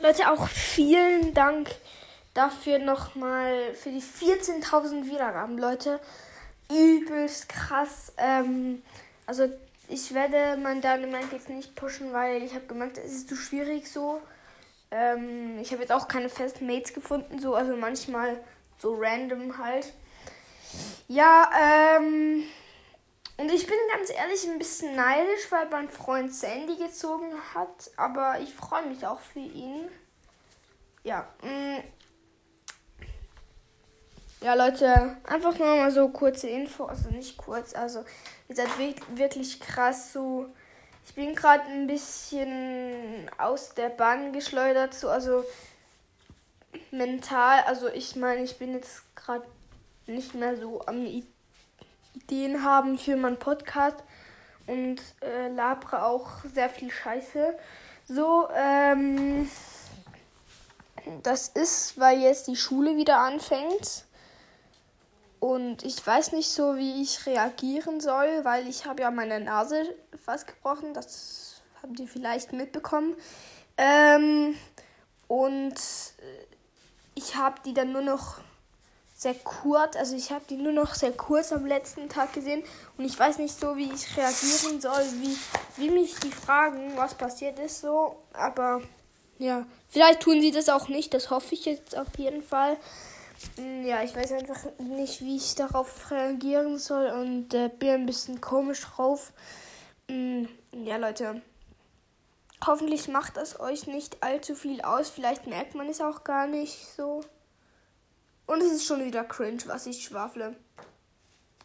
Leute, auch vielen Dank dafür nochmal für die 14.000 Wiedergaben, Leute. Übelst krass. Ähm, also ich werde mein Dynamite jetzt nicht pushen, weil ich habe gemerkt, es ist zu schwierig so. Ähm, ich habe jetzt auch keine festen Mates gefunden, so also manchmal so random halt. Ja, ähm, und ich bin ganz ehrlich ein bisschen neidisch, weil mein Freund Sandy gezogen hat, aber ich freue mich auch für ihn. Ja, mh. Mm. Ja, Leute, einfach nur mal so kurze Info, also nicht kurz, also ihr seid wirklich krass so. Ich bin gerade ein bisschen aus der Bahn geschleudert, so, also mental, also ich meine, ich bin jetzt gerade nicht mehr so am Ideen haben für meinen Podcast und äh, labere auch sehr viel Scheiße. So, ähm, das ist, weil jetzt die Schule wieder anfängt. Und ich weiß nicht so, wie ich reagieren soll, weil ich habe ja meine Nase fast gebrochen. Das habt ihr vielleicht mitbekommen. Ähm, und äh, ich habe die dann nur noch sehr kurz, also ich habe die nur noch sehr kurz am letzten Tag gesehen und ich weiß nicht so, wie ich reagieren soll, wie, wie mich die fragen, was passiert ist so. Aber ja, vielleicht tun sie das auch nicht, das hoffe ich jetzt auf jeden Fall. Hm, ja, ich weiß einfach nicht, wie ich darauf reagieren soll und äh, bin ein bisschen komisch drauf. Hm, ja, Leute. Hoffentlich macht das euch nicht allzu viel aus. Vielleicht merkt man es auch gar nicht so. Und es ist schon wieder cringe, was ich schwafle.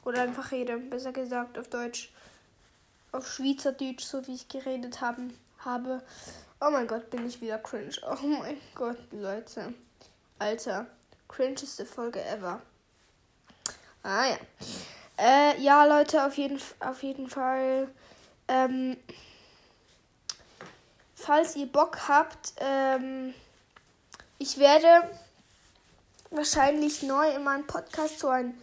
Oder einfach rede, besser gesagt, auf Deutsch. Auf Schweizerdeutsch, so wie ich geredet haben, habe. Oh mein Gott, bin ich wieder cringe. Oh mein Gott, Leute. Alter cringeste Folge ever. Ah ja. Äh, ja, Leute, auf jeden, auf jeden Fall. Ähm, falls ihr Bock habt, ähm, ich werde wahrscheinlich neu in meinem Podcast so ein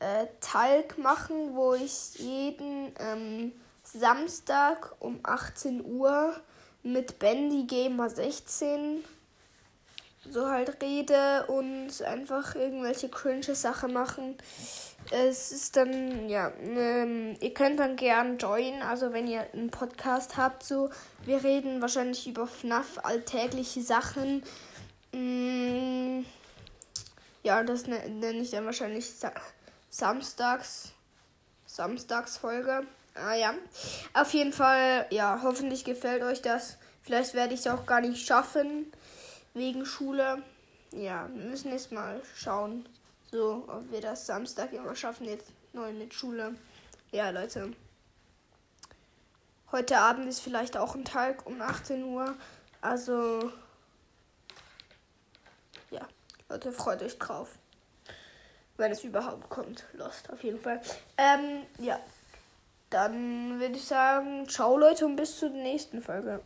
äh, Talk machen, wo ich jeden ähm, Samstag um 18 Uhr mit Bendy Gamer 16 so halt rede und einfach irgendwelche cringe Sachen machen. Es ist dann, ja, ähm, ihr könnt dann gern joinen, also wenn ihr einen Podcast habt, so, wir reden wahrscheinlich über FNAF, alltägliche Sachen. Mm, ja, das ne-, nenne ich dann wahrscheinlich Sa Samstags, Samstagsfolge. Ah ja, auf jeden Fall, ja, hoffentlich gefällt euch das. Vielleicht werde ich es auch gar nicht schaffen wegen Schule. Ja, wir müssen jetzt mal schauen, so, ob wir das Samstag immer schaffen, jetzt neu mit Schule. Ja, Leute. Heute Abend ist vielleicht auch ein Tag um 18 Uhr. Also, Leute, freut euch drauf. Wenn es überhaupt kommt. Lost, auf jeden Fall. Ähm, ja. Dann würde ich sagen, ciao Leute und bis zur nächsten Folge.